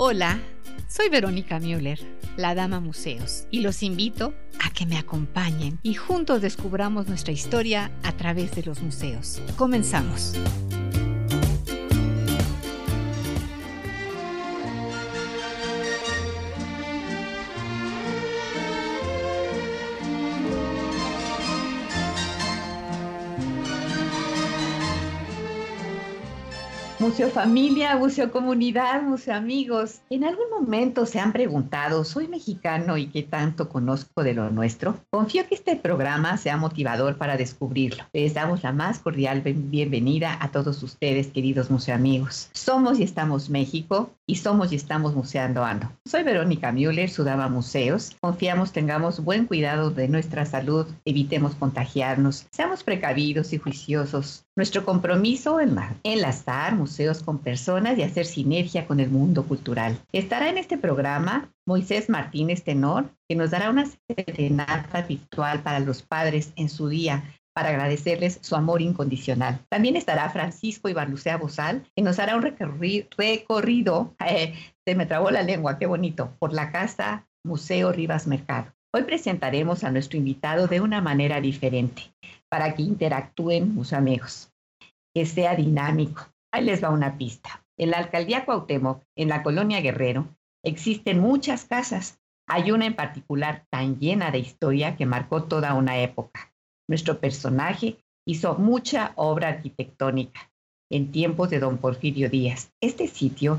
Hola, soy Verónica Müller, la Dama Museos, y los invito a que me acompañen y juntos descubramos nuestra historia a través de los museos. Comenzamos. Museo Familia, Museo Comunidad, Museo Amigos. ¿En algún momento se han preguntado, soy mexicano y qué tanto conozco de lo nuestro? Confío que este programa sea motivador para descubrirlo. Les damos la más cordial bienvenida a todos ustedes, queridos Museo Amigos. Somos y estamos México y somos y estamos museando ando. Soy Verónica Müller, Sudama Museos. Confiamos tengamos buen cuidado de nuestra salud, evitemos contagiarnos, seamos precavidos y juiciosos. Nuestro compromiso en enlazar museos con personas y hacer sinergia con el mundo cultural. Estará en este programa Moisés Martínez Tenor, que nos dará una serenata virtual para los padres en su día para agradecerles su amor incondicional. También estará Francisco Ibarlucea Bozal, que nos hará un recorrido, eh, se me trabó la lengua, qué bonito, por la Casa Museo Rivas Mercado. Hoy presentaremos a nuestro invitado de una manera diferente, para que interactúen sus amigos, que sea dinámico. Ahí les va una pista. En la alcaldía Cuauhtémoc, en la colonia Guerrero, existen muchas casas. Hay una en particular tan llena de historia que marcó toda una época. Nuestro personaje hizo mucha obra arquitectónica en tiempos de don Porfirio Díaz. Este sitio,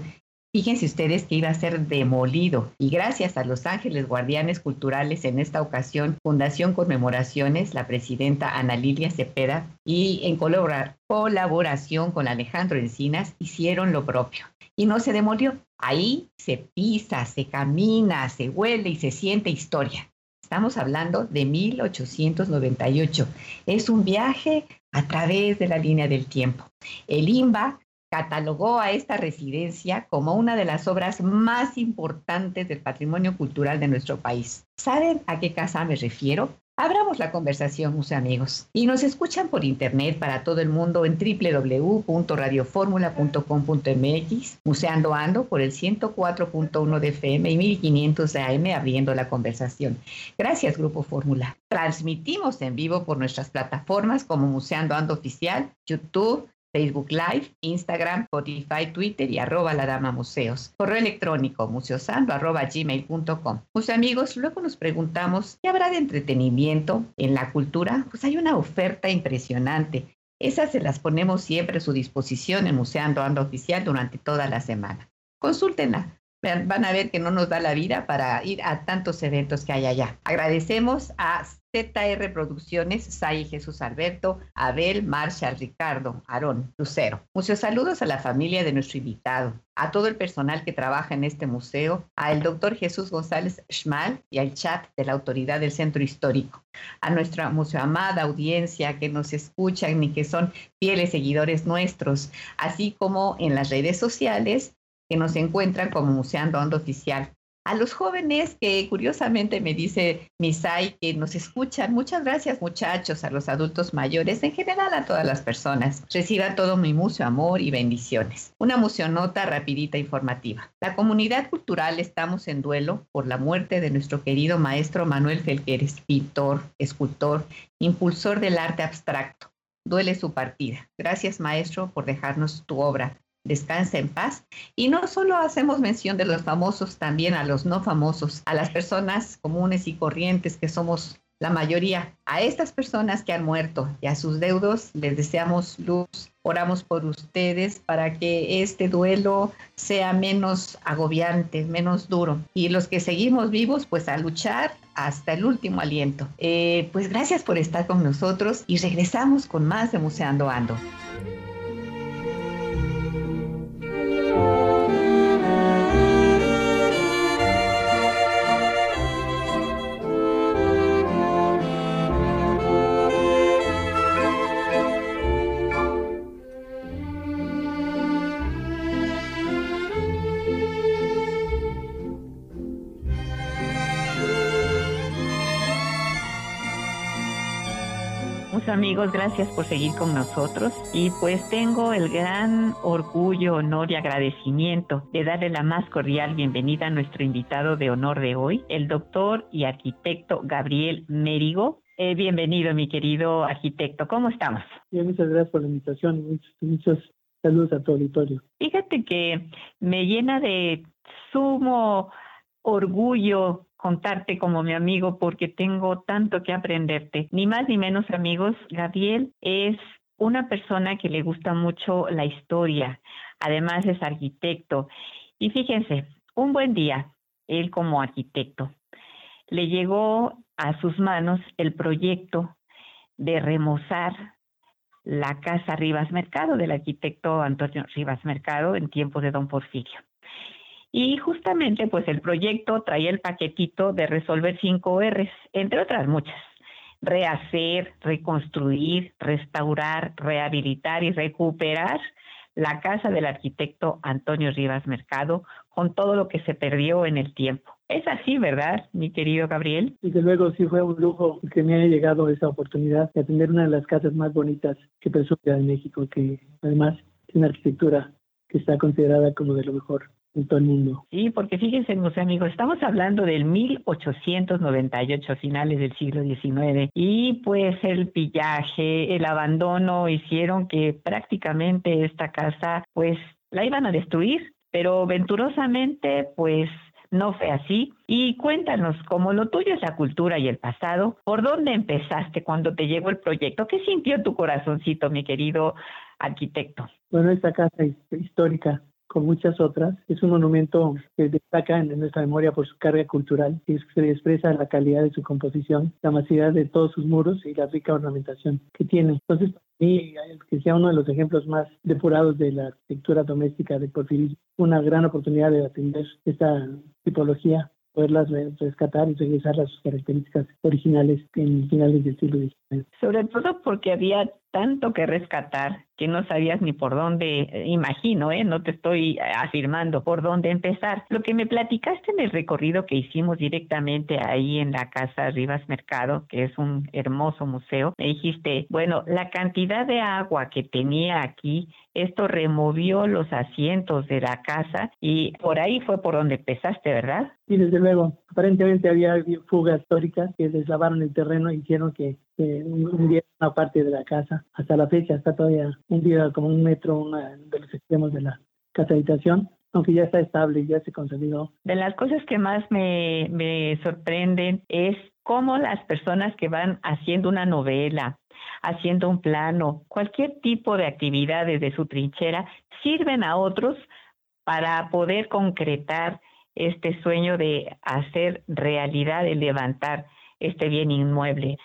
fíjense ustedes que iba a ser demolido y gracias a los ángeles guardianes culturales en esta ocasión, Fundación Conmemoraciones, la presidenta Ana Lilia Cepeda y en colaboración con Alejandro Encinas hicieron lo propio y no se demolió. Ahí se pisa, se camina, se huele y se siente historia. Estamos hablando de 1898. Es un viaje a través de la línea del tiempo. El IMBA catalogó a esta residencia como una de las obras más importantes del patrimonio cultural de nuestro país. ¿Saben a qué casa me refiero? Abramos la conversación, mis amigos. Y nos escuchan por internet para todo el mundo en www.radioformula.com.mx, Museando Ando por el 104.1 de FM y 1500 de AM abriendo la conversación. Gracias, Grupo Fórmula. Transmitimos en vivo por nuestras plataformas como Museando Ando Oficial, YouTube, Facebook Live, Instagram, Spotify, Twitter y arroba la dama museos. Correo electrónico museosando arroba gmail.com. Pues amigos, luego nos preguntamos, ¿qué habrá de entretenimiento en la cultura? Pues hay una oferta impresionante. Esas se las ponemos siempre a su disposición en Museando Ando Oficial durante toda la semana. Consúltenla. Van a ver que no nos da la vida para ir a tantos eventos que hay allá. Agradecemos a ZR Producciones, Sai Jesús Alberto, Abel, Marshall, Ricardo, Aarón, Lucero. Muchos saludos a la familia de nuestro invitado, a todo el personal que trabaja en este museo, al doctor Jesús González Schmal y al chat de la autoridad del Centro Histórico, a nuestra museo amada audiencia que nos escuchan y que son fieles seguidores nuestros, así como en las redes sociales que nos encuentran como Museando Ando Oficial a los jóvenes que curiosamente me dice Misai que nos escuchan. Muchas gracias muchachos, a los adultos mayores, en general a todas las personas. Reciban todo mi mucho amor y bendiciones. Una museonota rapidita informativa. La comunidad cultural estamos en duelo por la muerte de nuestro querido maestro Manuel Felqueres, pintor, escultor, impulsor del arte abstracto. Duele su partida. Gracias maestro por dejarnos tu obra descansa en paz. Y no solo hacemos mención de los famosos, también a los no famosos, a las personas comunes y corrientes que somos la mayoría. A estas personas que han muerto y a sus deudos les deseamos luz. Oramos por ustedes para que este duelo sea menos agobiante, menos duro. Y los que seguimos vivos, pues a luchar hasta el último aliento. Eh, pues gracias por estar con nosotros y regresamos con más de Museando Ando. Bye. Amigos, gracias por seguir con nosotros y pues tengo el gran orgullo, honor y agradecimiento de darle la más cordial bienvenida a nuestro invitado de honor de hoy, el doctor y arquitecto Gabriel Mérigo. Eh, bienvenido, mi querido arquitecto. ¿Cómo estamos? Bien, muchas gracias por la invitación y muchos, muchos saludos a tu auditorio. Fíjate que me llena de sumo orgullo contarte como mi amigo porque tengo tanto que aprenderte. Ni más ni menos amigos, Gabriel es una persona que le gusta mucho la historia, además es arquitecto. Y fíjense, un buen día, él como arquitecto, le llegó a sus manos el proyecto de remozar la casa Rivas Mercado del arquitecto Antonio Rivas Mercado en tiempos de Don Porfirio. Y justamente, pues el proyecto traía el paquetito de resolver cinco R's, entre otras muchas. Rehacer, reconstruir, restaurar, rehabilitar y recuperar la casa del arquitecto Antonio Rivas Mercado con todo lo que se perdió en el tiempo. Es así, ¿verdad, mi querido Gabriel? Desde luego, sí fue un lujo que me haya llegado esa oportunidad de atender una de las casas más bonitas que presume en México, que además tiene arquitectura que está considerada como de lo mejor en todo el mundo. Sí, porque fíjense, mis amigos, estamos hablando del 1898, finales del siglo XIX, y pues el pillaje, el abandono hicieron que prácticamente esta casa, pues la iban a destruir, pero venturosamente, pues no fue así. Y cuéntanos, como lo tuyo es la cultura y el pasado, ¿por dónde empezaste cuando te llegó el proyecto? ¿Qué sintió tu corazoncito, mi querido arquitecto? Bueno, esta casa histórica con muchas otras. Es un monumento que destaca en nuestra memoria por su carga cultural y se expresa la calidad de su composición, la masividad de todos sus muros y la rica ornamentación que tiene. Entonces, para mí, que sea uno de los ejemplos más depurados de la arquitectura doméstica de Porfirio, una gran oportunidad de atender esta tipología poderlas rescatar y regresar a sus características originales en finales del siglo XIX. Sobre todo porque había tanto que rescatar que no sabías ni por dónde, eh, imagino, ¿eh? no te estoy afirmando por dónde empezar. Lo que me platicaste en el recorrido que hicimos directamente ahí en la Casa Rivas Mercado, que es un hermoso museo, me dijiste, bueno, la cantidad de agua que tenía aquí, esto removió los asientos de la casa y por ahí fue por donde empezaste, ¿verdad? Sí, desde luego. Aparentemente había fugas históricas que deslavaron el terreno y hicieron que hundieron una parte de la casa. Hasta la fecha está todavía hundida como un metro una de los extremos de la casa habitación aunque ya está estable ya se consolidó. De las cosas que más me, me sorprenden es cómo las personas que van haciendo una novela, haciendo un plano, cualquier tipo de actividad desde su trinchera, sirven a otros para poder concretar este sueño de hacer realidad, de levantar este bien inmueble.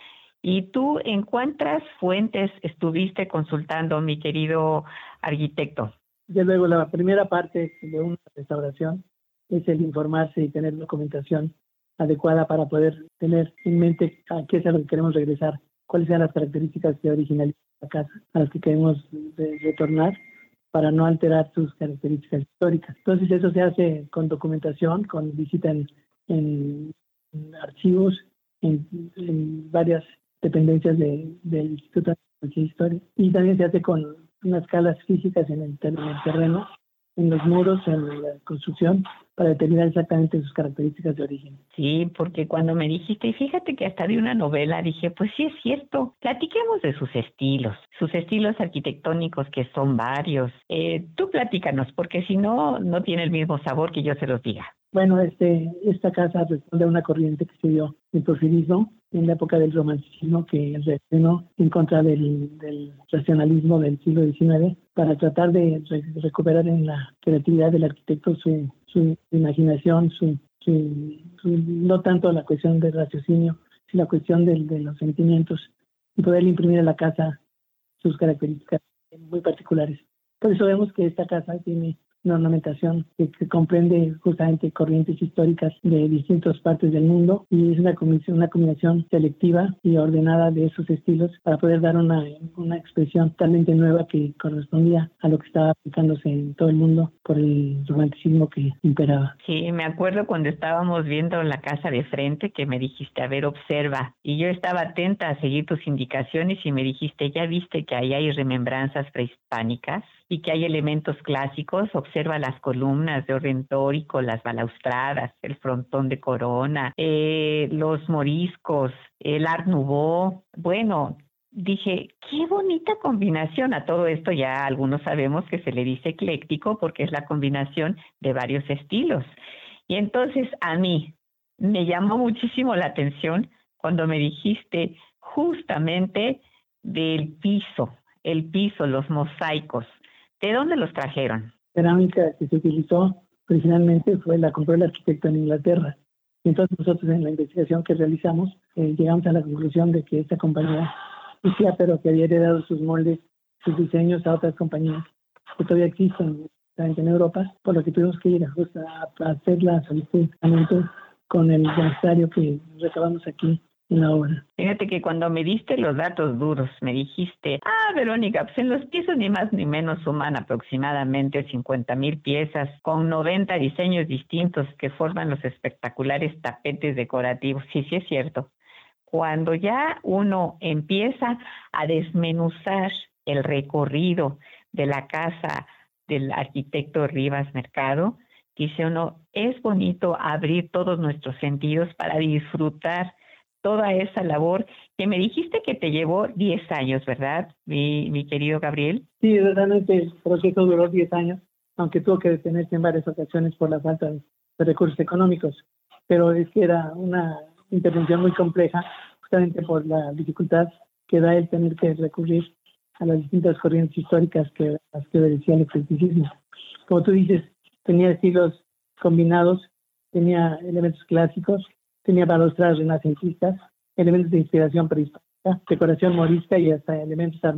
¿Y tú en cuántas fuentes estuviste consultando, mi querido arquitecto? Desde luego, la primera parte de una restauración es el informarse y tener documentación adecuada para poder tener en mente a qué es a lo que queremos regresar, cuáles sean las características que originalizan la casa a las que queremos retornar para no alterar sus características históricas. Entonces eso se hace con documentación, con visita en, archivos, en, varias dependencias del Instituto de Historia y también se hace con unas escalas físicas en el terreno en los muros, en la construcción, para determinar exactamente sus características de origen. Sí, porque cuando me dijiste, y fíjate que hasta de una novela, dije, pues sí es cierto, platiquemos de sus estilos, sus estilos arquitectónicos que son varios. Eh, tú platícanos, porque si no, no tiene el mismo sabor que yo se los diga. Bueno, este, esta casa responde a una corriente que se dio el porfirismo en la época del romanticismo que reaccionó en contra del, del, racionalismo del siglo XIX para tratar de recuperar en la creatividad del arquitecto su, su imaginación, su, no tanto la cuestión del raciocinio, sino la cuestión de los sentimientos y poder imprimir a la casa sus características muy particulares. Por eso vemos que esta casa tiene ornamentación que, comprende justamente corrientes históricas de distintas partes del mundo y es una combinación, una combinación selectiva y ordenada de esos estilos para poder dar una, una expresión totalmente nueva que correspondía a lo que estaba aplicándose en todo el mundo por el romanticismo que imperaba. Sí, me acuerdo cuando estábamos viendo la casa de frente que me dijiste, a ver, observa. Y yo estaba atenta a seguir tus indicaciones y me dijiste, ya viste que ahí hay remembranzas prehispánicas y que hay elementos clásicos, observa las columnas de orden tórico, las balaustradas, el frontón de corona, eh, los moriscos, el Art Nouveau. Bueno, dije, qué bonita combinación. A todo esto ya algunos sabemos que se le dice ecléctico porque es la combinación de varios estilos. Y entonces a mí me llamó muchísimo la atención cuando me dijiste justamente del piso, el piso, los mosaicos. ¿De dónde los trajeron? Cerámica que se utilizó originalmente fue la compró el arquitecto en Inglaterra. Y entonces nosotros en la investigación que realizamos eh, llegamos a la conclusión de que esta compañía decía, pero que había heredado sus moldes, sus diseños a otras compañías que todavía existen en Europa, por lo que tuvimos que ir a, a hacer la solicitud con el necesario que recabamos aquí Fíjate que cuando me diste los datos duros, me dijiste, ah, Verónica, pues en los pisos ni más ni menos suman aproximadamente 50 mil piezas con 90 diseños distintos que forman los espectaculares tapetes decorativos. Sí, sí es cierto. Cuando ya uno empieza a desmenuzar el recorrido de la casa del arquitecto Rivas Mercado, dice uno, es bonito abrir todos nuestros sentidos para disfrutar toda esa labor que me dijiste que te llevó 10 años, ¿verdad, mi, mi querido Gabriel? Sí, realmente el proceso duró 10 años, aunque tuvo que detenerse en varias ocasiones por la falta de, recursos económicos, pero es que era una intervención muy compleja, justamente por la dificultad que da el tener que recurrir a las distintas corrientes históricas que las que obedecían el eclecticismo. Como tú dices, tenía estilos combinados, tenía elementos clásicos, tenía balustradas renacentistas, elementos de inspiración prehispánica, decoración morisca y hasta elementos art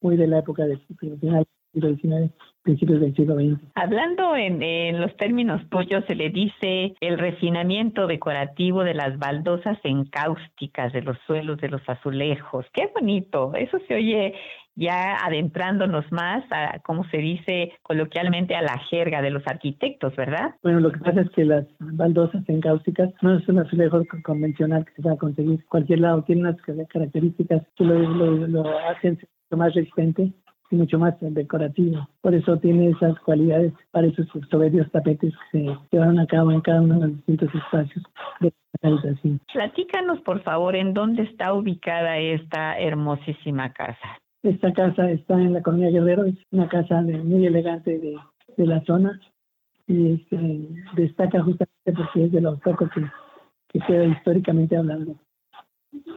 muy de la época del final del siglo XIX, principios del siglo XX. Hablando en, en, los términos pollos, se le dice el refinamiento decorativo de las baldosas encáusticas de los suelos de los azulejos. Qué bonito, eso se oye ya adentrándonos más a, como se dice coloquialmente, a la jerga de los arquitectos, ¿verdad? Bueno, lo que pasa es que las baldosas encáusticas no es un azulejo convencional que se va a conseguir cualquier lado, tiene unas características que lo, lo, hacen mucho más resistente mucho más decorativo. Por eso tiene esas cualidades para esos soberbios tapetes que se llevaron a cabo en cada uno de los distintos espacios de la habitación. Platícanos, por favor, en dónde está ubicada esta hermosísima casa. Esta casa está en la colonia Guerrero, es una casa muy elegante de, la zona y este, destaca justamente porque es de los pocos que, que queda históricamente hablando,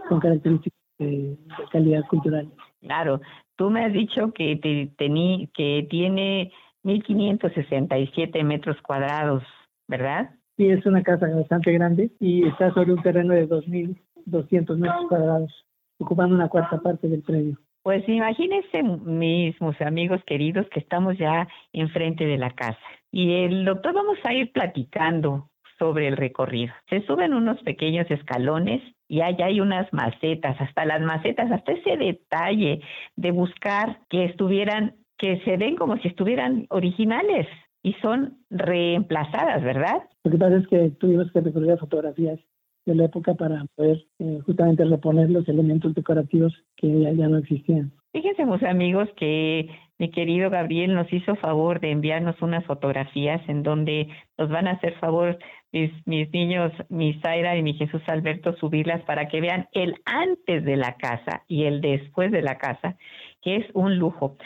con características de, calidad cultural. Claro, tú me has dicho que, te, tení, que tiene 1.567 metros cuadrados, ¿verdad? Sí, es una casa bastante grande y está sobre un terreno de 2.200 metros cuadrados, ocupando una cuarta parte del predio. Pues imagínense, mismos amigos queridos, que estamos ya enfrente de la casa. Y el doctor vamos a ir platicando sobre el recorrido. Se suben unos pequeños escalones y allá hay unas macetas, hasta las macetas, hasta ese detalle de buscar que estuvieran, que se ven como si estuvieran originales y son reemplazadas, ¿verdad? Lo que pasa es que tuvimos que recurrir a fotografías de la época para poder eh, justamente reponer los elementos decorativos que ya, no existían. Fíjense, mis amigos, que mi querido Gabriel nos hizo favor de enviarnos unas fotografías en donde nos van a hacer favor mis, mis niños, mi Zaira y mi Jesús Alberto, subirlas para que vean el antes de la casa y el después de la casa, que es un lujo.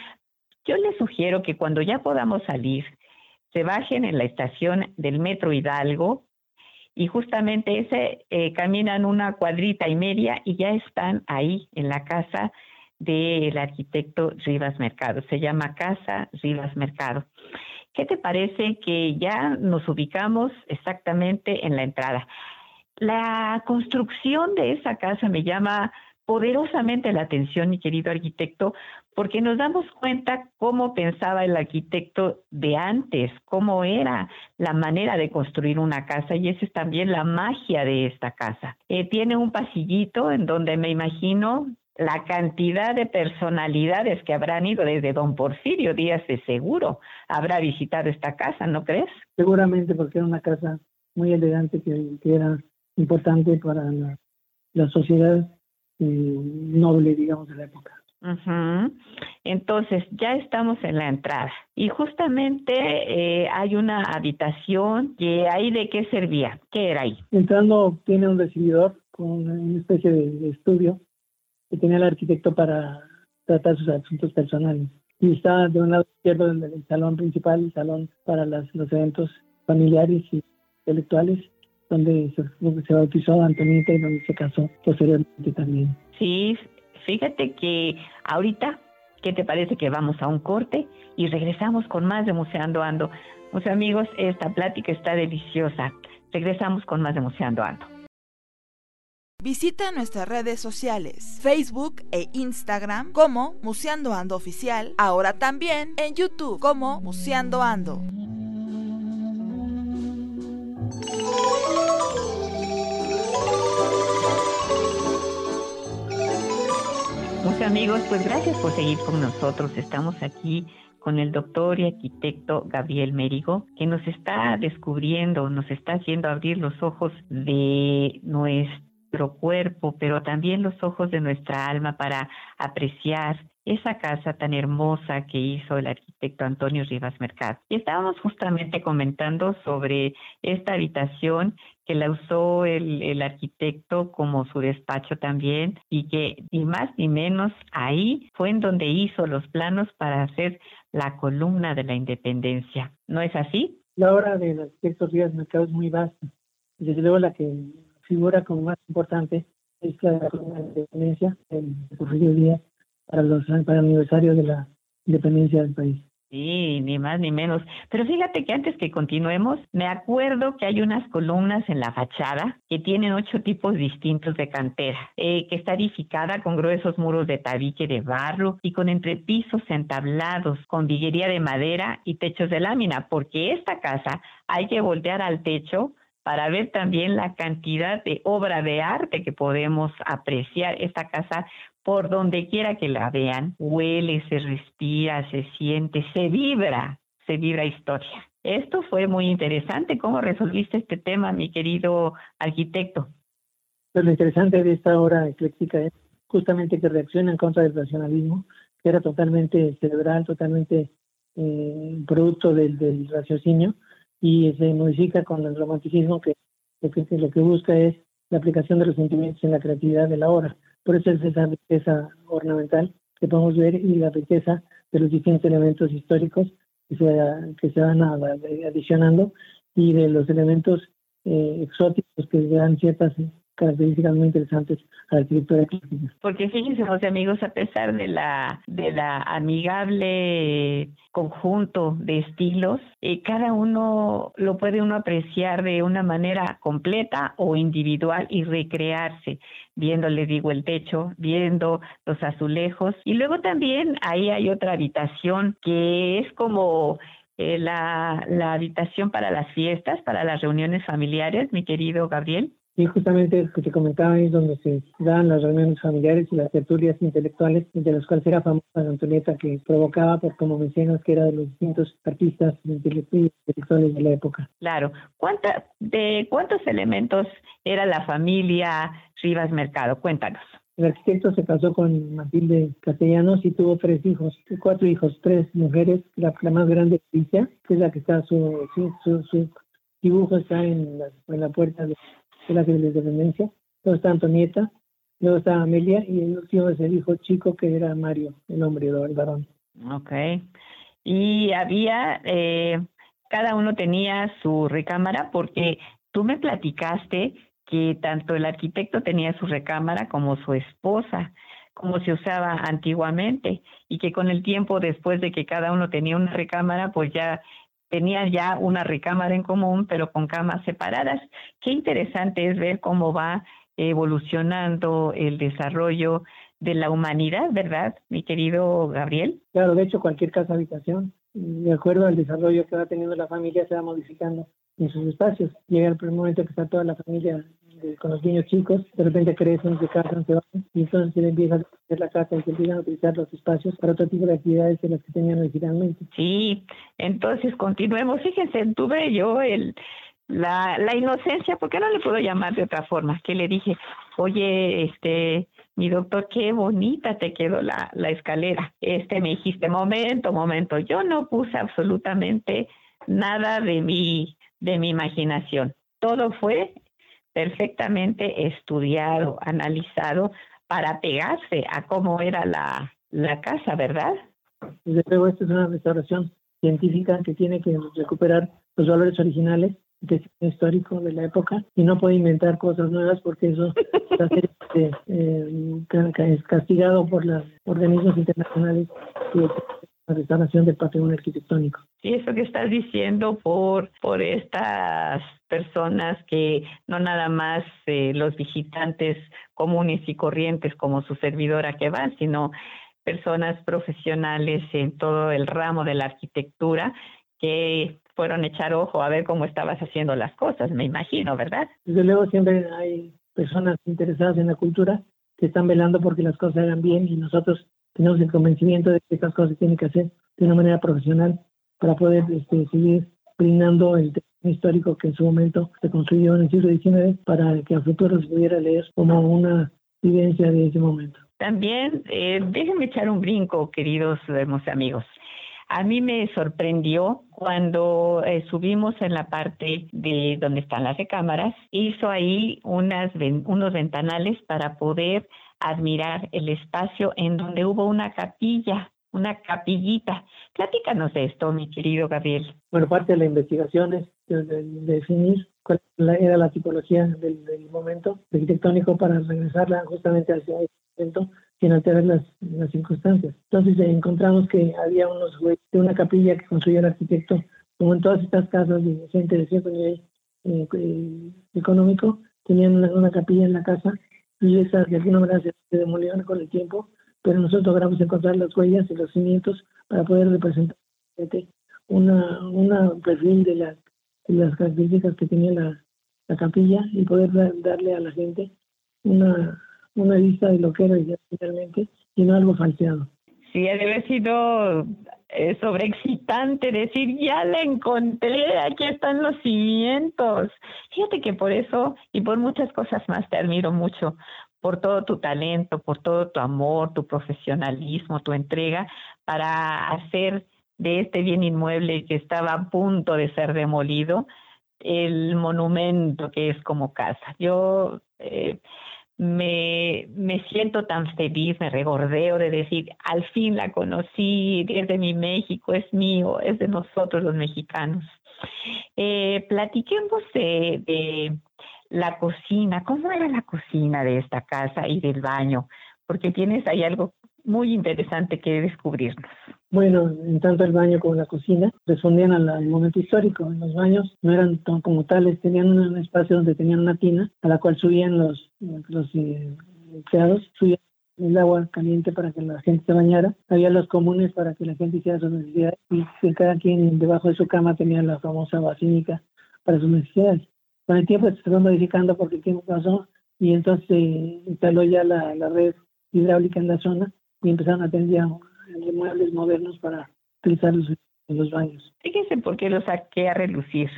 Yo les sugiero que cuando ya podamos salir, se bajen en la estación del Metro Hidalgo y justamente ese eh, caminan una cuadrita y media y ya están ahí en la casa del arquitecto Rivas Mercado. Se llama Casa Rivas Mercado. ¿Qué te parece que ya nos ubicamos exactamente en la entrada? La construcción de esa casa me llama poderosamente la atención, mi querido arquitecto, porque nos damos cuenta cómo pensaba el arquitecto de antes, cómo era la manera de construir una casa y esa es también la magia de esta casa. Eh, tiene un pasillito en donde me imagino la cantidad de personalidades que habrán ido desde don Porfirio Díaz de seguro habrá visitado esta casa, ¿no crees? Seguramente porque era una casa muy elegante que, era importante para la, sociedad eh, noble, digamos, de la época. Entonces, ya estamos en la entrada y justamente eh, hay una habitación que ahí de qué servía, ¿qué era ahí? Entrando tiene un recibidor con una especie de estudio que tenía el arquitecto para tratar sus asuntos personales. Y está de un lado izquierdo el, salón principal, el salón para los eventos familiares y intelectuales, donde se, se bautizó Antonieta y donde se casó posteriormente también. Sí, fíjate que ahorita, ¿qué te parece que vamos a un corte y regresamos con más de Museando Ando? Pues amigos, esta plática está deliciosa. Regresamos con más de Museando Ando. Visita nuestras redes sociales, Facebook e Instagram como Museando Ando Oficial, ahora también en YouTube como Museando Ando. Muchos amigos, pues gracias por seguir con nosotros. Estamos aquí con el doctor y arquitecto Gabriel Mérigo, que nos está descubriendo, nos está haciendo abrir los ojos de nuestro cuerpo, pero también los ojos de nuestra alma para apreciar esa casa tan hermosa que hizo el arquitecto Antonio Rivas Mercado. Y estábamos justamente comentando sobre esta habitación que la usó el, el, arquitecto como su despacho también y que ni más ni menos ahí fue en donde hizo los planos para hacer la columna de la independencia. ¿No es así? La obra del arquitecto Rivas Mercado es muy vasta. Desde luego la que figura como más importante es la de la independencia, el Porfirio Díaz, para, los, para el aniversario de la independencia del país. Sí, ni más ni menos. Pero fíjate que antes que continuemos, me acuerdo que hay unas columnas en la fachada que tienen ocho tipos distintos de cantera, eh, que está edificada con gruesos muros de tabique de barro y con entrepisos entablados, con viguería de madera y techos de lámina, porque esta casa hay que voltear al techo para ver también la cantidad de obra de arte que podemos apreciar. Esta casa, por donde quiera que la vean, huele, se respira, se siente, se vibra, se vibra historia. Esto fue muy interesante. ¿Cómo resolviste este tema, mi querido arquitecto? Pues lo interesante de esta obra ecléctica es justamente que reacciona en contra del racionalismo, que era totalmente cerebral, totalmente eh, producto del, del raciocinio, y se modifica con el romanticismo que lo, que busca es la aplicación de los sentimientos en la creatividad de la obra. Por eso es esa riqueza ornamental que podemos ver y la riqueza de los distintos elementos históricos que se, que se van adicionando y de los elementos eh, exóticos que dan ciertas características muy interesantes a la arquitectura clásica. Porque fíjense, José amigos, a pesar de la, de la amigable conjunto de estilos, eh, cada uno lo puede uno apreciar de una manera completa o individual y recrearse, viendo, le digo, el techo, viendo los azulejos. Y luego también ahí hay otra habitación que es como eh, la, la habitación para las fiestas, para las reuniones familiares, mi querido Gabriel. Y justamente lo que te comentaba es donde se dan las reuniones familiares y las tertulias intelectuales, de las cuales era famosa la Antonieta, que provocaba, por como mencionas, que era de los distintos artistas intelectuales de la época. Claro. ¿Cuánta, ¿De cuántos elementos era la familia Rivas Mercado? Cuéntanos. El arquitecto se casó con Matilde Castellanos y tuvo tres hijos, cuatro hijos, tres mujeres. La, más grande, Alicia, que es la que está, su, su, su, dibujo está en la, en la puerta de de la independencia. Luego está Antonieta, luego está Amelia y el último es el hijo chico que era Mario, el hombre, el varón. Ok. Y había, eh, cada uno tenía su recámara porque tú me platicaste que tanto el arquitecto tenía su recámara como su esposa, como se usaba antiguamente, y que con el tiempo, después de que cada uno tenía una recámara, pues ya tenían ya una recámara en común, pero con camas separadas. Qué interesante es ver cómo va evolucionando el desarrollo de la humanidad, ¿verdad, mi querido Gabriel? Claro, de hecho, cualquier casa habitación, de acuerdo al desarrollo que va teniendo la familia, se va modificando en sus espacios. Llega el primer momento que está toda la familia con los niños chicos, de repente crecen, se casan, se van, y entonces se empieza a hacer la casa y se empiezan a utilizar los espacios para otro tipo de actividades en las que tenían originalmente. Sí, entonces continuemos. Fíjense, tuve yo el la, la inocencia, porque no le puedo llamar de otra forma, que le dije, oye, este, mi doctor, qué bonita te quedó la, la escalera. Este, me dijiste, momento, momento, yo no puse absolutamente nada de mi, de mi imaginación. Todo fue perfectamente estudiado, analizado para pegarse a cómo era la, la casa, ¿verdad? Desde luego, esta es una restauración científica que tiene que recuperar los valores originales que es histórico de la época y no puede inventar cosas nuevas porque eso está eh, castigado por los organismos internacionales de la restauración del patrimonio arquitectónico. Sí, eso que estás diciendo por, por estas personas que no nada más eh, los visitantes comunes y corrientes como su servidora que van, sino personas profesionales en todo el ramo de la arquitectura que fueron a echar ojo a ver cómo estabas haciendo las cosas, me imagino, ¿verdad? Desde luego siempre hay personas interesadas en la cultura que están velando porque las cosas hagan bien y nosotros tenemos el convencimiento de que estas cosas se tienen que hacer de una manera profesional para poder este, seguir brindando el histórico que en su momento se construyó en el siglo XIX para que a futuro se pudiera leer como una vivencia de ese momento. También eh, déjenme echar un brinco, queridos amigos. A mí me sorprendió cuando eh, subimos en la parte de donde están las recámaras, hizo ahí unas, unos ventanales para poder admirar el espacio en donde hubo una capilla, una capillita. Platícanos de esto, mi querido Gabriel. Bueno, parte de la investigación es de, definir cuál era la tipología del, momento arquitectónico para regresarla justamente hacia ese momento sin alterar las, las circunstancias. Entonces eh, encontramos que había unos de una capilla que construyó el arquitecto, como en todas estas casas de gente de cierto nivel eh, eh, económico, tenían una, capilla en la casa y esa de alguna manera se, demolieron con el tiempo, pero nosotros logramos encontrar las huellas y los cimientos para poder representar una, una perfil de las, de las características que tenía la, la capilla y poder darle a la gente una, una vista de lo que era finalmente y no algo falseado. Sí, debe sido eh, sobreexcitante decir, ya la encontré, aquí están los cimientos. Fíjate que por eso y por muchas cosas más te admiro mucho, por todo tu talento, por todo tu amor, tu profesionalismo, tu entrega para hacer de este bien inmueble que estaba a punto de ser demolido el monumento que es como casa. Yo eh, me, me siento tan feliz, me regordeo de decir, al fin la conocí, es de mi México, es mío, es de nosotros los mexicanos. Eh, platiquemos de, de la cocina, ¿cómo era la cocina de esta casa y del baño? Porque tienes ahí algo muy interesante que descubrirnos. Bueno, en tanto el baño como la cocina respondían al, momento histórico. Los baños no eran como tales, tenían un espacio donde tenían una tina a la cual subían los, los eh, empleados, el agua caliente para que la gente se bañara. Había los comunes para que la gente hiciera sus necesidades y cada quien debajo de su cama tenía la famosa basílica para sus necesidades. Con el tiempo se fue modificando porque el tiempo pasó y entonces se instaló ya la, la red hidráulica en la zona y empezaron a tener ya muebles modernos para utilizarlos en los baños. Fíjense por qué lo saqué a relucir.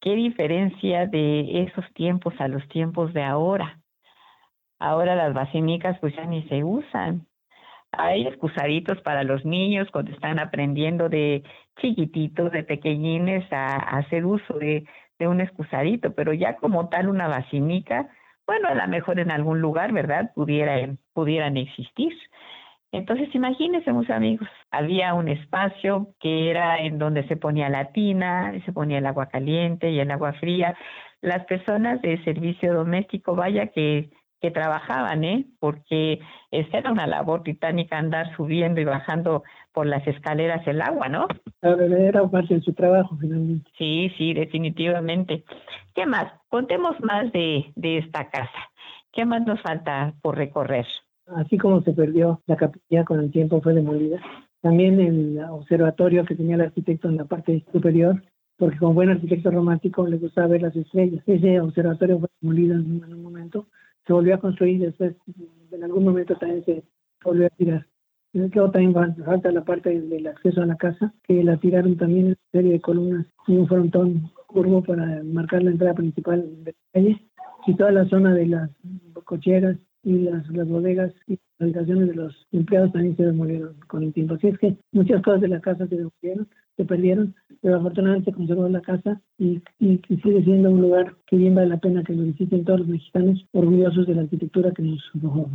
¿Qué diferencia de esos tiempos a los tiempos de ahora? Ahora las basílicas pues ya ni se usan. Hay excusaditos para los niños cuando están aprendiendo de chiquititos, de pequeñines, a, hacer uso de, de un excusadito, pero ya como tal una basílica, bueno, a lo mejor en algún lugar, ¿verdad? Pudiera, pudieran existir. Entonces, imagínense, mis amigos, había un espacio que era en donde se ponía la tina, se ponía el agua caliente y el agua fría. Las personas de servicio doméstico, vaya que, que trabajaban, ¿eh? Porque esa era una labor titánica andar subiendo y bajando por las escaleras el agua, ¿no? Era parte de su trabajo, finalmente. Sí, sí, definitivamente. ¿Qué más? Contemos más de, de esta casa. ¿Qué más nos falta por recorrer? así como se perdió la capilla con el tiempo fue demolida. También el observatorio que tenía el arquitecto en la parte superior, porque como buen arquitecto romántico le gustaba ver las estrellas. Ese observatorio fue demolido en un momento, se volvió a construir después, en algún momento también se volvió a tirar. Luego también falta la parte del acceso a la casa, que la tiraron también en serie de columnas y un frontón curvo para marcar la entrada principal de la calle y toda la zona de las cocheras y las, las bodegas y las habitaciones de los empleados también se demolieron con el tiempo. Así es que muchas cosas de la casa se demolieron, se perdieron, pero afortunadamente conservó la casa y, y, sigue siendo un lugar que bien vale la pena que lo visiten todos los mexicanos orgullosos de la arquitectura que nos dejó.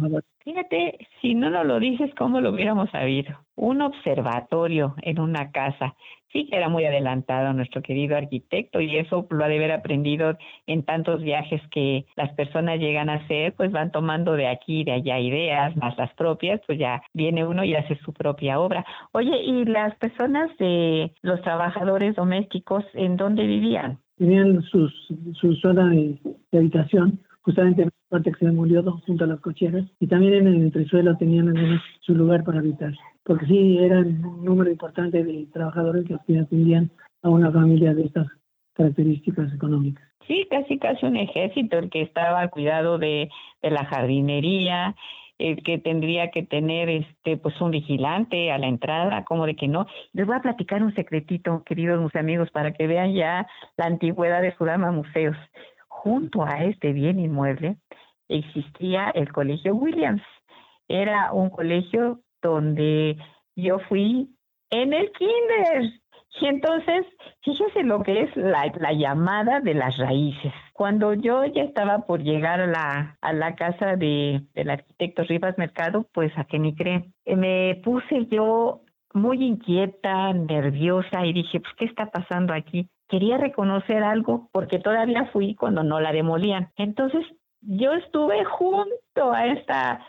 Fíjate, si no nos lo dices, ¿cómo lo hubiéramos sabido? Un observatorio en una casa sí que era muy adelantado nuestro querido arquitecto y eso lo ha de haber aprendido en tantos viajes que las personas llegan a hacer, pues van tomando de aquí de allá ideas, más las propias, pues ya viene uno y hace su propia obra. Oye, ¿y las personas de los trabajadores domésticos en dónde vivían? Tenían sus, su zona de, habitación, justamente en la parte que se demolió junto a las cocheras, y también en el entresuelo tenían su lugar para habitar porque sí eran un número importante de trabajadores que atendían a una familia de estas características económicas. Sí, casi casi un ejército el que estaba al cuidado de, de la jardinería, el que tendría que tener este pues un vigilante a la entrada, como de que no. Les voy a platicar un secretito, queridos mis amigos, para que vean ya la antigüedad de Sudama Museos. Junto a este bien inmueble existía el Colegio Williams. Era un colegio donde yo fui en el kinder. Y entonces, fíjese lo que es la, la, llamada de las raíces. Cuando yo ya estaba por llegar a la, a la casa de, del arquitecto Rivas Mercado, pues a que ni creen, me puse yo muy inquieta, nerviosa y dije, pues, ¿qué está pasando aquí? Quería reconocer algo porque todavía fui cuando no la demolían. Entonces, yo estuve junto a esta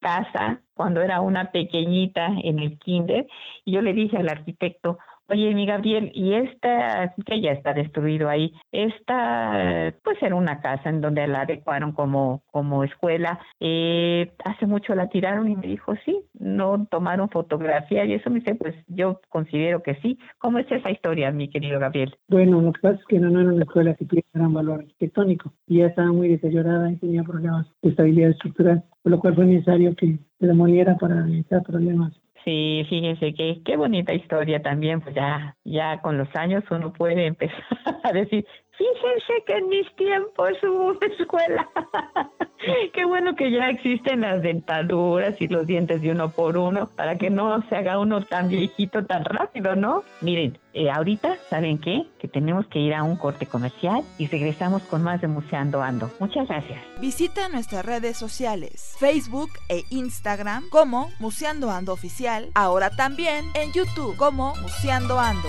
casa cuando era una pequeñita en el kinder y yo le dije al arquitecto, Oye, mi Gabriel, y esta, que ya está destruido ahí, esta, pues era una casa en donde la adecuaron como, como escuela. Eh, hace mucho la tiraron y me dijo, sí, no tomaron fotografía y eso me dice, pues yo considero que sí. ¿Cómo es esa historia, mi querido Gabriel? Bueno, lo que pasa es que no, era una escuela que tuviera gran valor arquitectónico y ya estaba muy deteriorada y tenía problemas de estabilidad estructural, por lo cual fue necesario que se demoliera para evitar problemas Sí, fíjense que qué bonita historia también, pues ya, ya con los años uno puede empezar a decir, fíjense que en mis tiempos hubo una escuela. qué bueno que ya existen las dentaduras y los dientes de uno por uno para que no se haga uno tan viejito tan rápido, ¿no? Miren, eh, ahorita, ¿saben qué? Que tenemos que ir a un corte comercial y regresamos con más de Museando Ando. Muchas gracias. Visita nuestras redes sociales, Facebook e Instagram como Museando Ando Oficial, ahora también en YouTube como Museando Ando.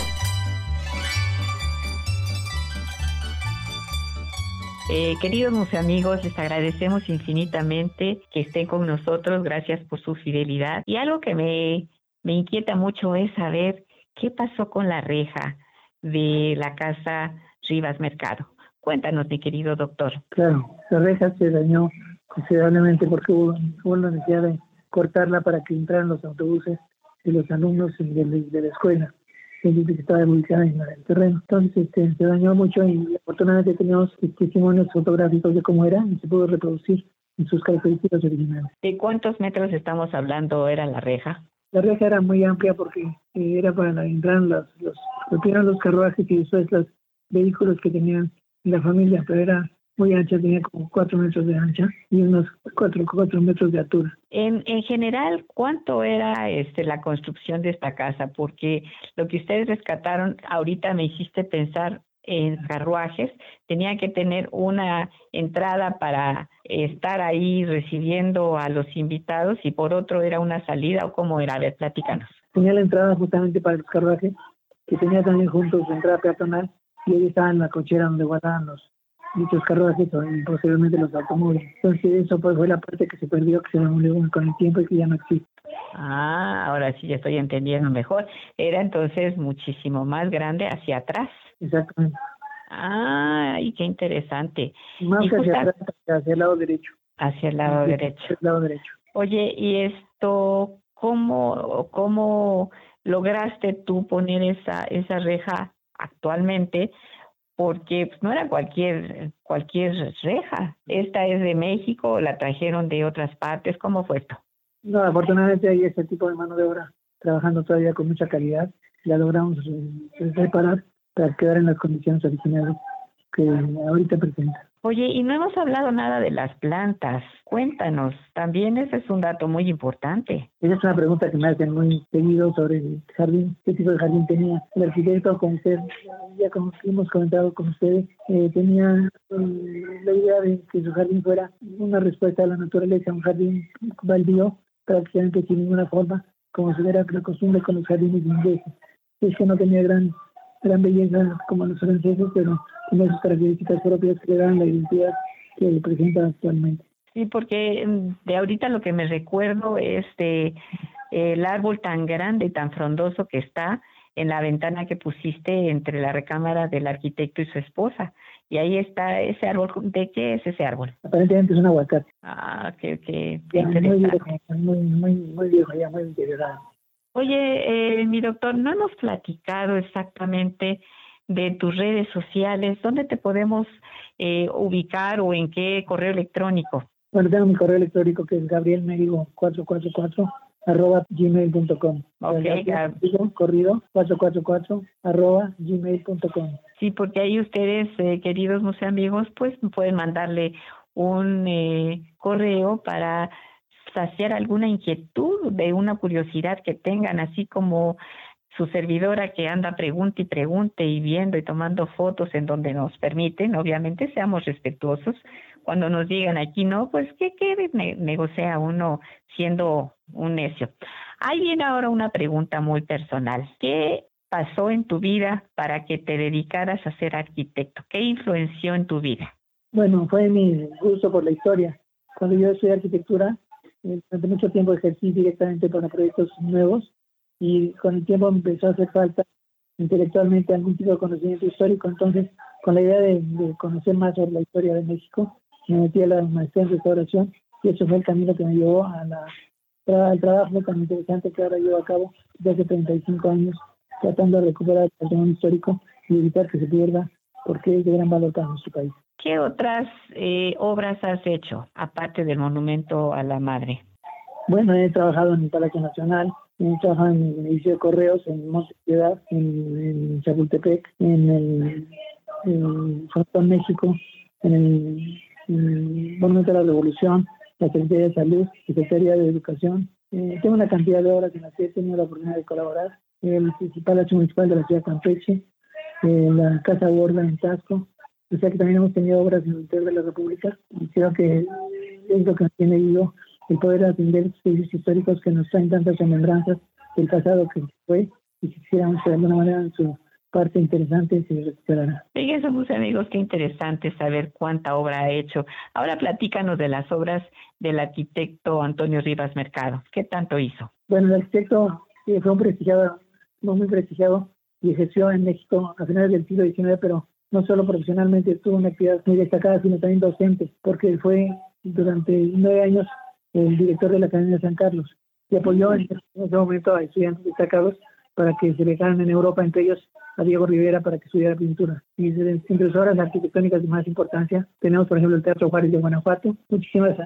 Eh, queridos amigos, les agradecemos infinitamente que estén con nosotros. Gracias por su fidelidad. Y algo que me, me inquieta mucho es saber qué pasó con la reja de la casa Rivas Mercado. Cuéntanos, mi querido doctor. Claro, la reja se dañó considerablemente porque hubo, hubo la necesidad de cortarla para que entraran los autobuses y los alumnos de, de la escuela que estaba ubicada en el terreno. Entonces este, se dañó mucho y afortunadamente teníamos testimonios fotográficos de cómo era y se pudo reproducir en sus características originales. ¿De cuántos metros estamos hablando era la reja? La reja era muy amplia porque eh, era para entrar los, los, los carruajes y después los vehículos que tenían la familia, pero era muy ancha, tenía como cuatro metros de ancha y unos cuatro, cuatro metros de altura. En, en general, ¿cuánto era este, la construcción de esta casa? Porque lo que ustedes rescataron, ahorita me hiciste pensar en carruajes, tenía que tener una entrada para estar ahí recibiendo a los invitados y por otro era una salida o cómo era, a ver, platícanos. Tenía la entrada justamente para los carruajes, que tenía también juntos entrada peatonal y ahí estaba en la cochera donde guardaban los, muchos carruajes y posteriormente los automóviles. Entonces eso pues fue la parte que se perdió, que se demolió con el tiempo y que ya no existe. Ah, ahora sí ya estoy entendiendo mejor. Era entonces muchísimo más grande hacia atrás. Exactamente. Ah, y qué interesante. Más hacia atrás, hacia el lado derecho. Hacia el lado derecho. Hacia el lado derecho. Oye, ¿y esto cómo, cómo lograste tú poner esa, esa reja actualmente? Porque pues, no era cualquier, cualquier reja. Esta es de México, la trajeron de otras partes. ¿Cómo fue esto? No, afortunadamente hay este tipo de mano de obra trabajando todavía con mucha calidad. La logramos reparar para quedar en las condiciones originales que ahorita presenta. Oye, y no hemos hablado nada de las plantas. Cuéntanos, también ese es un dato muy importante. Esa es una pregunta que me hacen muy seguido sobre el jardín, qué tipo de jardín tenía. El arquitecto, como usted, ya como hemos comentado con ustedes, eh, tenía eh, la idea de que su jardín fuera una respuesta a la naturaleza, un jardín baldío, prácticamente sin ninguna forma, como se era la costumbre con los jardines ingleses. Es que no tenía gran, gran belleza como los franceses, pero tiene sus características propias que le dan la identidad que presenta actualmente. Sí, porque mm, de ahorita lo que me recuerdo es de el árbol tan grande y tan frondoso que está en la ventana que pusiste entre la recámara del arquitecto y su esposa. Y ahí está ese árbol. ¿De qué es ese árbol? Aparentemente es un aguacate. Ah, qué, qué, muy viejo, muy, muy, muy viejo, ya muy deteriorado. Oye, eh, mi doctor, no hemos platicado exactamente de tus redes sociales. ¿Dónde te podemos eh, ubicar o en qué correo electrónico? Bueno, tengo mi correo electrónico que es gabrielmerigo444 arroba gmail.com. Ok, corrido 444 arroba gmail.com. Sí, porque ahí ustedes, eh, queridos museo amigos, pues pueden mandarle un eh, correo para saciar alguna inquietud, de una curiosidad que tengan, así como su servidora que anda pregunte y pregunte y viendo y tomando fotos en donde nos permiten, obviamente seamos respetuosos. Cuando nos digan aquí no, pues ¿qué, qué negocia uno siendo un necio? Ahí viene ahora una pregunta muy personal. ¿Qué pasó en tu vida para que te dedicaras a ser arquitecto? ¿Qué influenció en tu vida? Bueno, fue mi gusto por la historia. Cuando yo estudié arquitectura, eh, durante mucho tiempo ejercí directamente para proyectos nuevos y con el tiempo me empezó a hacer falta intelectualmente algún tipo de conocimiento histórico. Entonces, con la idea de, conocer más sobre la historia de México, me metí a la maestría en restauración y eso fue el camino que me llevó a la, al trabajo tan interesante que ahora llevo a cabo desde hace 35 años tratando de recuperar el patrimonio histórico y evitar que se pierda porque es de gran valor para nuestro país. ¿Qué otras eh, obras has hecho, aparte del monumento a la madre? Bueno, he trabajado en el Palacio Nacional, he trabajado en el edificio de Correos, en Monte Ciudad, en, Chapultepec, en el en México, en el, Monumento a la Revolución, la Secretaría de Salud, Secretaría de Educación. Eh, tengo una cantidad de obras en las que he tenido la oportunidad de colaborar el principal hecho municipal de la ciudad de Campeche, eh, la Casa Borda en Tasco. O sea que también hemos tenido obras en el interior de la República y creo que es lo que nos tiene ido el poder atender servicios históricos que nos traen tantas remembranzas del pasado que fue y si quisiéramos de alguna manera en su parte interesante se recuperará. Fíjense, mis amigos, qué interesante saber cuánta obra ha hecho. Ahora platícanos de las obras del arquitecto Antonio Rivas Mercado. ¿Qué tanto hizo? Bueno, el arquitecto fue un prestigiado muy prestigiado y ejerció en México a finales del siglo XIX, pero no solo profesionalmente tuvo una actividad muy destacada, sino también docente, porque fue durante nueve años el director de la Academia de San Carlos y apoyó en ese momento a estudiantes destacados para que se viajaran en Europa, entre ellos a Diego Rivera para que estudiara pintura. Y entre las obras arquitectónicas de más importancia tenemos, por ejemplo, el Teatro Juárez de Guanajuato, muchísimas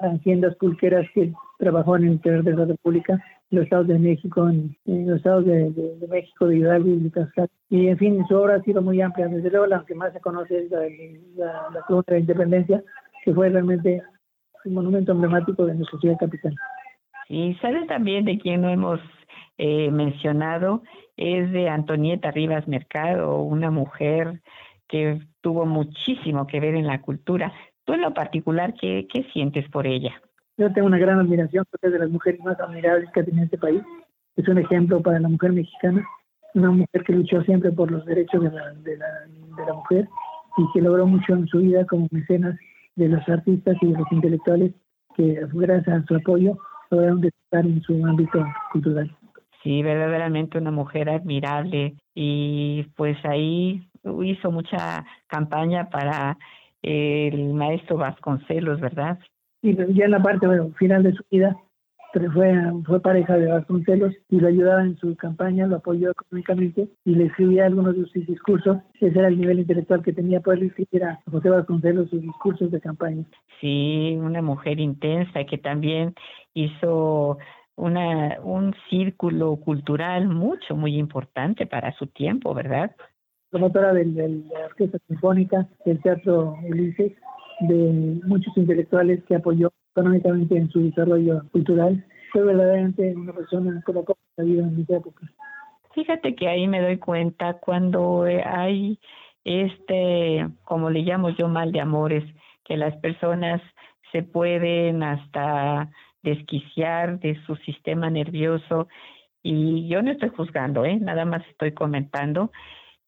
haciendas pulqueras que trabajó en el interior de la República, en los estados de México, en, los estados de, México, de Hidalgo y de Cascada. Y en fin, su obra ha sido muy amplia. Desde luego, la que más se conoce es la, la, la de la Independencia, que fue realmente un monumento emblemático de nuestra ciudad capital. Y sabe también de quién no hemos eh, mencionado es de Antonieta Rivas Mercado, una mujer que tuvo muchísimo que ver en la cultura. Tú en lo particular, ¿qué, qué sientes por ella? Yo tengo una gran admiración porque es de las mujeres más admirables que ha tenido este país. Es un ejemplo para la mujer mexicana, una mujer que luchó siempre por los derechos de la, de la, de la mujer y que logró mucho en su vida como mecenas de los artistas y de los intelectuales que gracias a su apoyo lograron destacar en su ámbito cultural. Sí, verdaderamente una mujer admirable y pues ahí hizo mucha campaña para el maestro Vasconcelos, ¿verdad? Y ya en la parte final de su vida, fue, fue pareja de Vasconcelos y lo ayudaba en su campaña, lo apoyó económicamente y le escribía algunos de sus discursos. Ese era el nivel intelectual que tenía poder escribir a José Vasconcelos sus discursos de campaña. Sí, una mujer intensa que también hizo una, un círculo cultural mucho, muy importante para su tiempo, ¿verdad? Promotora de la Orquesta Sinfónica, del Teatro Ulises, de muchos intelectuales que apoyó económicamente en su desarrollo cultural. Fue verdaderamente una persona como poco vida en mi época. Fíjate que ahí me doy cuenta cuando hay este, como le llamo yo, mal de amores, que las personas se pueden hasta desquiciar de su sistema nervioso y yo no estoy juzgando, ¿eh? nada más estoy comentando.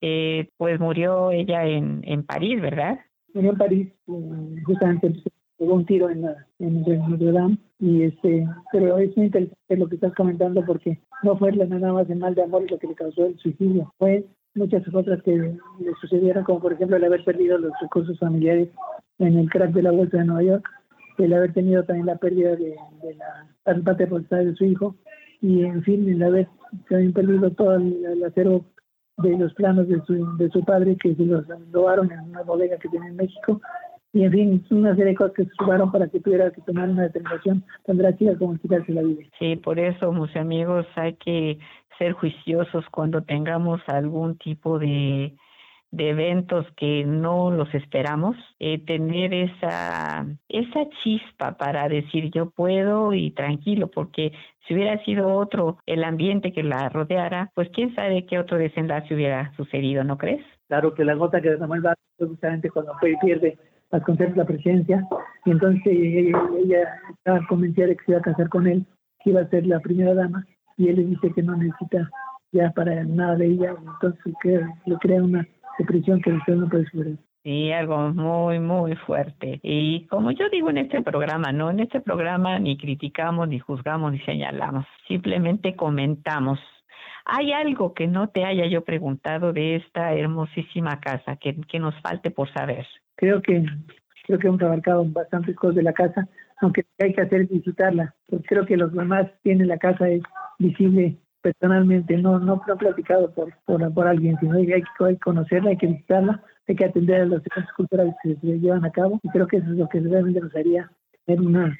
Eh, pues murió ella en, en París, ¿verdad? Murió en París, eh, justamente pegó un tiro en, la, en Notre Dame y este pero es muy interesante lo que estás comentando porque no fue nada más de mal de amor lo que le causó el suicidio. Fue muchas otras que le sucedieron como por ejemplo el haber perdido los recursos familiares en el crack de la bolsa de Nueva York el haber tenido también la pérdida de, la parte de su hijo y en fin el haber también perdido todo el, acero de los planos de su, de su padre que se los robaron en una bodega que tiene en México y en fin, una serie de cosas que se sumaron para que tuviera que tomar una determinación tan drástica como quitarse la vida. Sí, por eso, mis amigos, hay que ser juiciosos cuando tengamos algún tipo de, de eventos que no los esperamos, eh, tener esa, esa chispa para decir yo puedo y tranquilo, porque si hubiera sido otro el ambiente que la rodeara, pues quién sabe qué otro desenlace hubiera sucedido, ¿no crees? Claro que la gota que derramó el vaso justamente cuando fue y pierde Vasconcelos la presidencia, y entonces ella, estaba convencida de que se iba a casar con él, que iba a ser la primera dama, y él le dice que no necesita ya para nada de ella, entonces le crea una depresión que usted no puede superar. Sí, algo muy, muy fuerte. Y como yo digo en este programa, ¿no? En este programa ni criticamos, ni juzgamos, ni señalamos, simplemente comentamos. ¿Hay algo que no te haya yo preguntado de esta hermosísima casa que, que nos falte por saber? Creo que creo que hemos abarcado bastantes cosas de la casa, aunque hay que hacer es visitarla, porque creo que los demás tienen la casa es visible personalmente, no no, platicado por, por, por alguien, sino hay, que conocerla, hay que visitarla, hay que atender a las cosas culturales que se llevan a cabo, y creo que eso es lo que realmente nos haría tener una,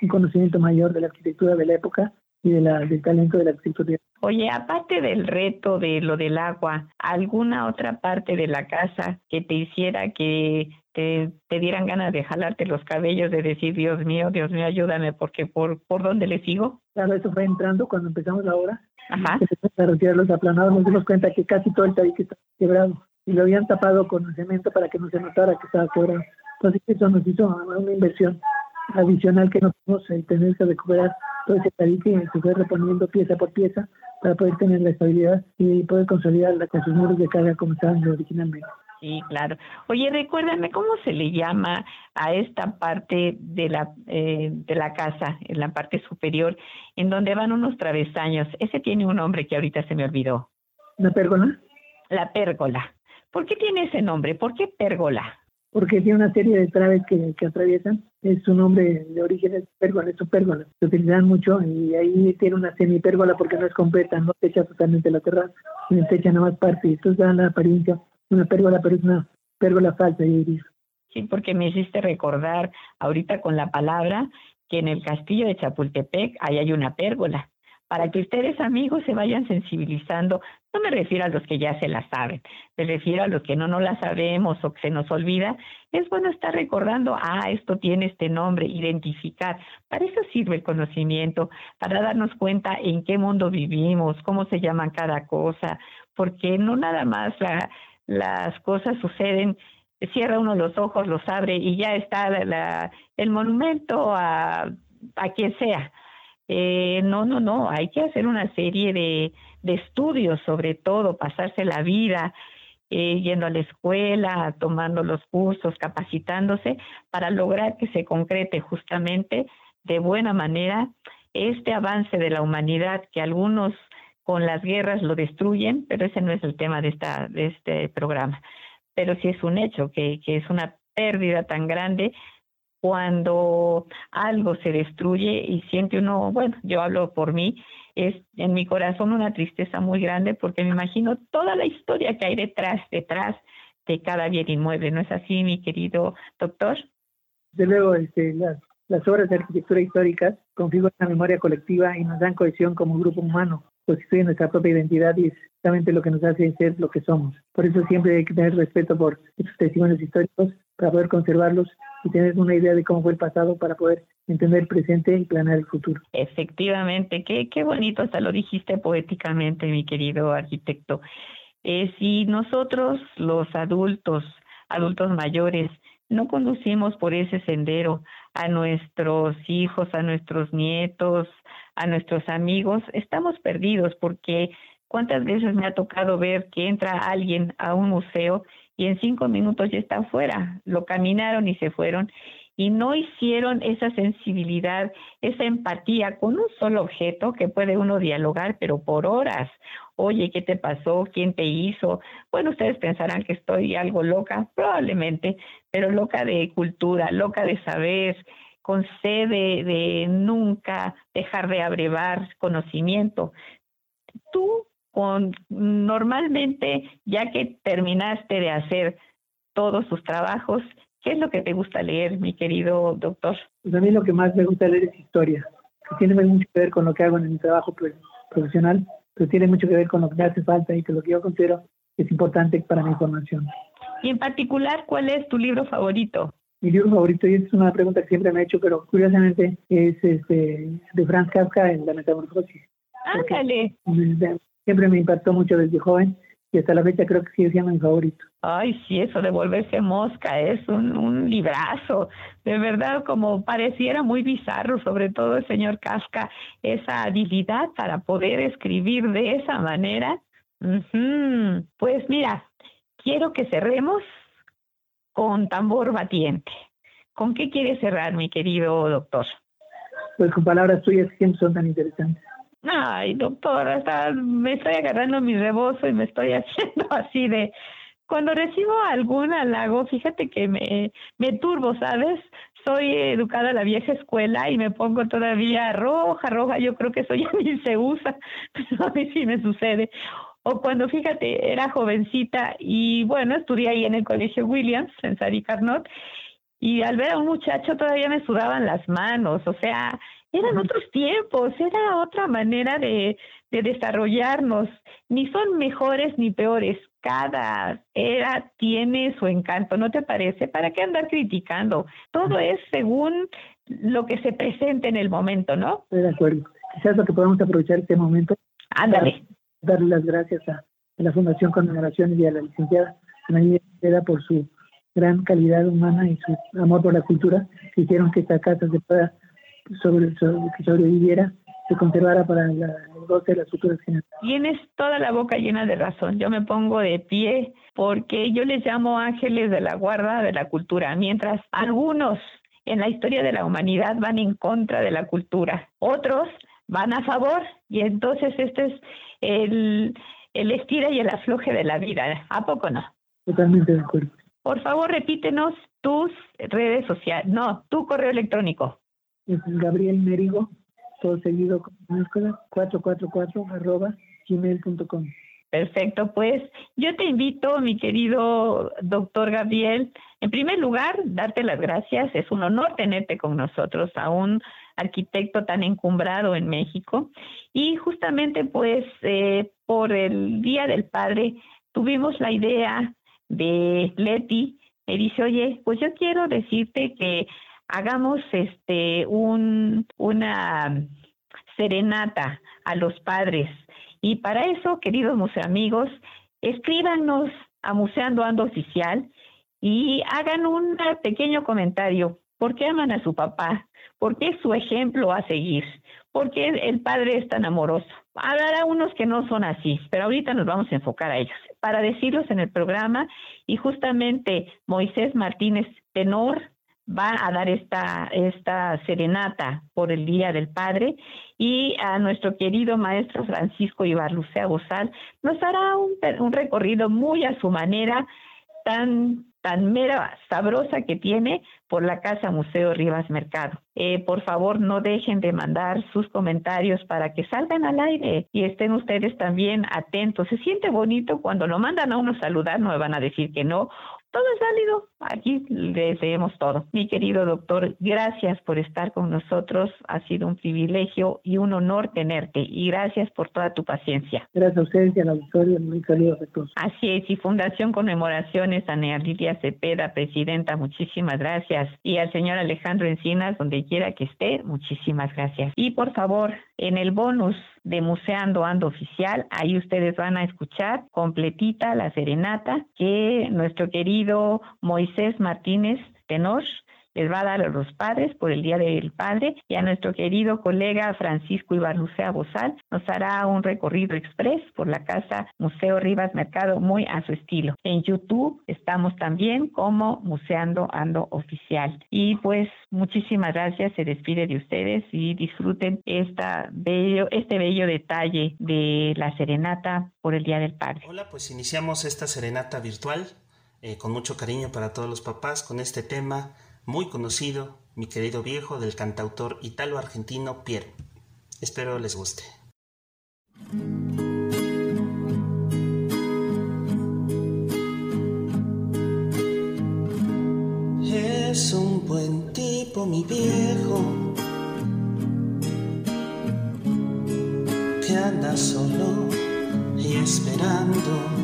un conocimiento mayor de la arquitectura de la época y de la, del talento de la arquitectura. Oye, aparte del reto de lo del agua, ¿alguna otra parte de la casa que te hiciera que te, te dieran ganas de jalarte los cabellos, de decir, Dios mío, Dios mío, ayúdame, porque por, por dónde le sigo? Claro, eso fue entrando cuando empezamos la obra. Ajá. A retirar los aplanados, nos dimos cuenta que casi todo el tabique estaba quebrado y lo habían tapado con cemento para que no se notara que estaba quebrado. Entonces eso nos hizo una inversión adicional que no pudimos tener que recuperar todo ese tabique se fue reponiendo pieza por pieza para poder tener la estabilidad y poder consolidarla con sus muros de carga como estaban originalmente. Sí, claro. Oye, recuérdame cómo se le llama a esta parte de la eh, de la casa, en la parte superior, en donde van unos travesaños. Ese tiene un nombre que ahorita se me olvidó. ¿La pérgola? La pérgola. ¿Por qué tiene ese nombre? ¿Por qué pérgola? Porque tiene una serie de traves que, que atraviesan. Es su nombre de origen pérgola, es su pérgola. Se utilizan mucho y ahí tiene una semipérgola porque no es completa, no te echa totalmente la terraza, sino te echa nada más parte. Entonces da la apariencia una pérgola, pero es una pérgola falsa, y Sí, porque me hiciste recordar ahorita con la palabra que en el castillo de Chapultepec ahí hay una pérgola para que ustedes amigos se vayan sensibilizando. No me refiero a los que ya se la saben, me refiero a los que no no la sabemos o que se nos olvida. Es bueno estar recordando, ah, esto tiene este nombre, identificar. Para eso sirve el conocimiento, para darnos cuenta en qué mundo vivimos, cómo se llaman cada cosa, porque no nada más las cosas suceden cierra uno los ojos, los abre y ya está la, el monumento a, a quien sea. Eh, no, no, no, hay que hacer una serie de, de estudios sobre todo, pasarse la vida eh, yendo a la escuela, tomando los cursos, capacitándose para lograr que se concrete justamente de buena manera este avance de la humanidad que algunos con las guerras lo destruyen, pero ese no es el tema de, esta, de este programa. Pero sí es un hecho que, que es una pérdida tan grande cuando algo se destruye y siente uno, bueno, yo hablo por mí, es en mi corazón una tristeza muy grande porque me imagino toda la historia que hay detrás, detrás de cada bien inmueble. ¿No es así, mi querido doctor? Desde luego, este, las, las obras de arquitectura históricas configuran la memoria colectiva y nos dan cohesión como grupo humano constituye nuestra propia identidad y es exactamente lo que nos hace ser lo que somos. Por eso siempre hay que tener respeto por estos testimonios históricos para poder conservarlos y tener una idea de cómo fue el pasado para poder entender el presente y planear el futuro. Efectivamente, qué, qué bonito, hasta lo dijiste poéticamente, mi querido arquitecto. Eh, si nosotros, los adultos, adultos mayores, no conducimos por ese sendero a nuestros hijos, a nuestros nietos, a nuestros amigos, estamos perdidos porque cuántas veces me ha tocado ver que entra alguien a un museo y en cinco minutos ya está afuera, lo caminaron y se fueron y no hicieron esa sensibilidad, esa empatía con un solo objeto que puede uno dialogar, pero por horas. Oye, ¿qué te pasó? ¿Quién te hizo? Bueno, ustedes pensarán que estoy algo loca, probablemente, pero loca de cultura, loca de saber, con sede de nunca dejar de abrevar conocimiento. Tú, con, normalmente, ya que terminaste de hacer todos tus trabajos, ¿qué es lo que te gusta leer, mi querido doctor? Pues a mí lo que más me gusta leer es historia, que tiene mucho que ver con lo que hago en mi trabajo profesional, pero tiene mucho que ver con lo que me hace falta y que lo que yo considero es importante para mi formación. Y en particular, ¿cuál es tu libro favorito? Mi libro favorito, y es una pregunta que siempre me ha hecho, pero curiosamente es este, de Franz Kafka, en La Metamorfosis. Ándale. Siempre me impactó mucho desde joven y hasta la fecha creo que sigue siendo mi favorito. Ay, sí, eso de volverse mosca es un, un librazo. De verdad, como pareciera muy bizarro, sobre todo el señor Kafka, esa habilidad para poder escribir de esa manera. Pues mira, quiero que cerremos con tambor batiente. ¿Con qué quiere cerrar, mi querido doctor? Pues con palabras tuyas que siempre son tan interesantes. Ay, doctor, hasta me estoy agarrando mi rebozo y me estoy haciendo así de... Cuando recibo algún halago, fíjate que me, me turbo, ¿sabes? Soy educada a la vieja escuela y me pongo todavía roja, roja. Yo creo que eso ya ni se usa, pero a mí sí me sucede o cuando, fíjate, era jovencita y bueno, estudié ahí en el Colegio Williams, en Sari Carnot, y al ver a un muchacho todavía me sudaban las manos, o sea, eran otros tiempos, era otra manera de, de desarrollarnos, ni son mejores ni peores, cada era tiene su encanto, ¿no te parece? ¿Para qué andar criticando? Todo es según lo que se presente en el momento, ¿no? Estoy de acuerdo. Quizás lo que podemos aprovechar este momento. Ándale darle las gracias a, la Fundación Conmemoraciones y a la licenciada María por su gran calidad humana y su amor por la cultura que hicieron que esta casa se pueda sobre, que sobreviviera se conservara para la, el goce de las futuras generaciones. Tienes toda la boca llena de razón. Yo me pongo de pie porque yo les llamo ángeles de la guarda de la cultura, mientras algunos en la historia de la humanidad van en contra de la cultura, otros van a favor y entonces este es el, el estira y el afloje de la vida. ¿A poco no? Totalmente de acuerdo. Por favor, repítenos tus redes sociales, no, tu correo electrónico. Gabriel Merigo, todo seguido con 444 arroba gmail.com. Perfecto, pues yo te invito, mi querido doctor Gabriel, en primer lugar, darte las gracias. Es un honor tenerte con nosotros, aún arquitecto tan encumbrado en México. Y justamente pues eh, por el Día del Padre tuvimos la idea de Leti, me dice, oye, pues yo quiero decirte que hagamos este un una serenata a los padres. Y para eso, queridos museamigos, escríbanos a Museando Ando Oficial y hagan un pequeño comentario. ¿Por qué aman a su papá? ¿Por qué es su ejemplo a seguir? ¿Por qué el padre es tan amoroso? Habrá unos que no son así, pero ahorita nos vamos a enfocar a ellos. Para decirlos en el programa, y justamente Moisés Martínez Tenor va a dar esta, esta serenata por el Día del Padre y a nuestro querido maestro Francisco Ibarlucea Bozal nos hará un, un recorrido muy a su manera, tan tan mera sabrosa que tiene por la Casa Museo Rivas Mercado. Eh, por favor, no dejen de mandar sus comentarios para que salgan al aire y estén ustedes también atentos. Se siente bonito cuando lo mandan a uno saludar, no me van a decir que no, todo es válido. Aquí les leemos todo. Mi querido doctor, gracias por estar con nosotros. Ha sido un privilegio y un honor tenerte. Y gracias por toda tu paciencia. Gracias a ustedes y a la auditorio. Muy querido doctor. Así es. Y Fundación Conmemoraciones, a Nea Lidia Cepeda, presidenta, muchísimas gracias. Y al señor Alejandro Encinas, donde quiera que esté, muchísimas gracias. Y por favor, en el bonus de Museando Ando Oficial. Ahí ustedes van a escuchar completita la serenata que nuestro querido Moisés Martínez Tenor les va a dar a los padres por el Día del Padre y a nuestro querido colega Francisco Ibarlucea Bozal nos hará un recorrido express por la casa Museo Rivas Mercado muy a su estilo. En YouTube estamos también como Museando Ando Oficial. Y pues muchísimas gracias, se despide de ustedes y disfruten esta bello, este bello detalle de la serenata por el Día del Padre. Hola, pues iniciamos esta serenata virtual eh, con mucho cariño para todos los papás con este tema muy conocido, mi querido viejo, del cantautor italo-argentino Piero. Espero les guste. Es un buen tipo, mi viejo, que anda solo y esperando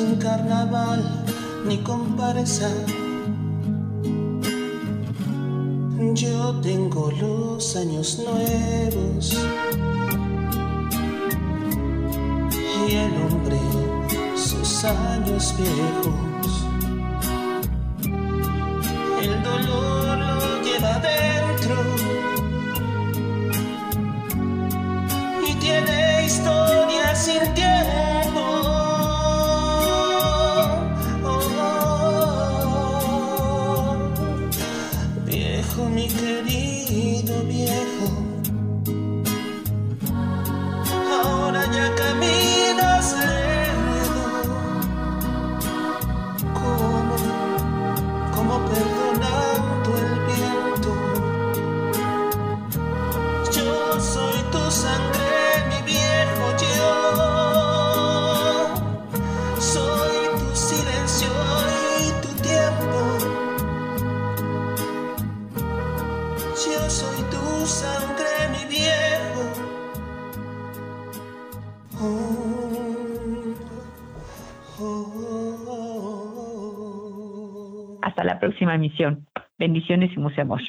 sin carnaval ni comparsa. Yo tengo los años nuevos el hombre sus años viejos. Próxima emisión. Bendiciones y mucho amor.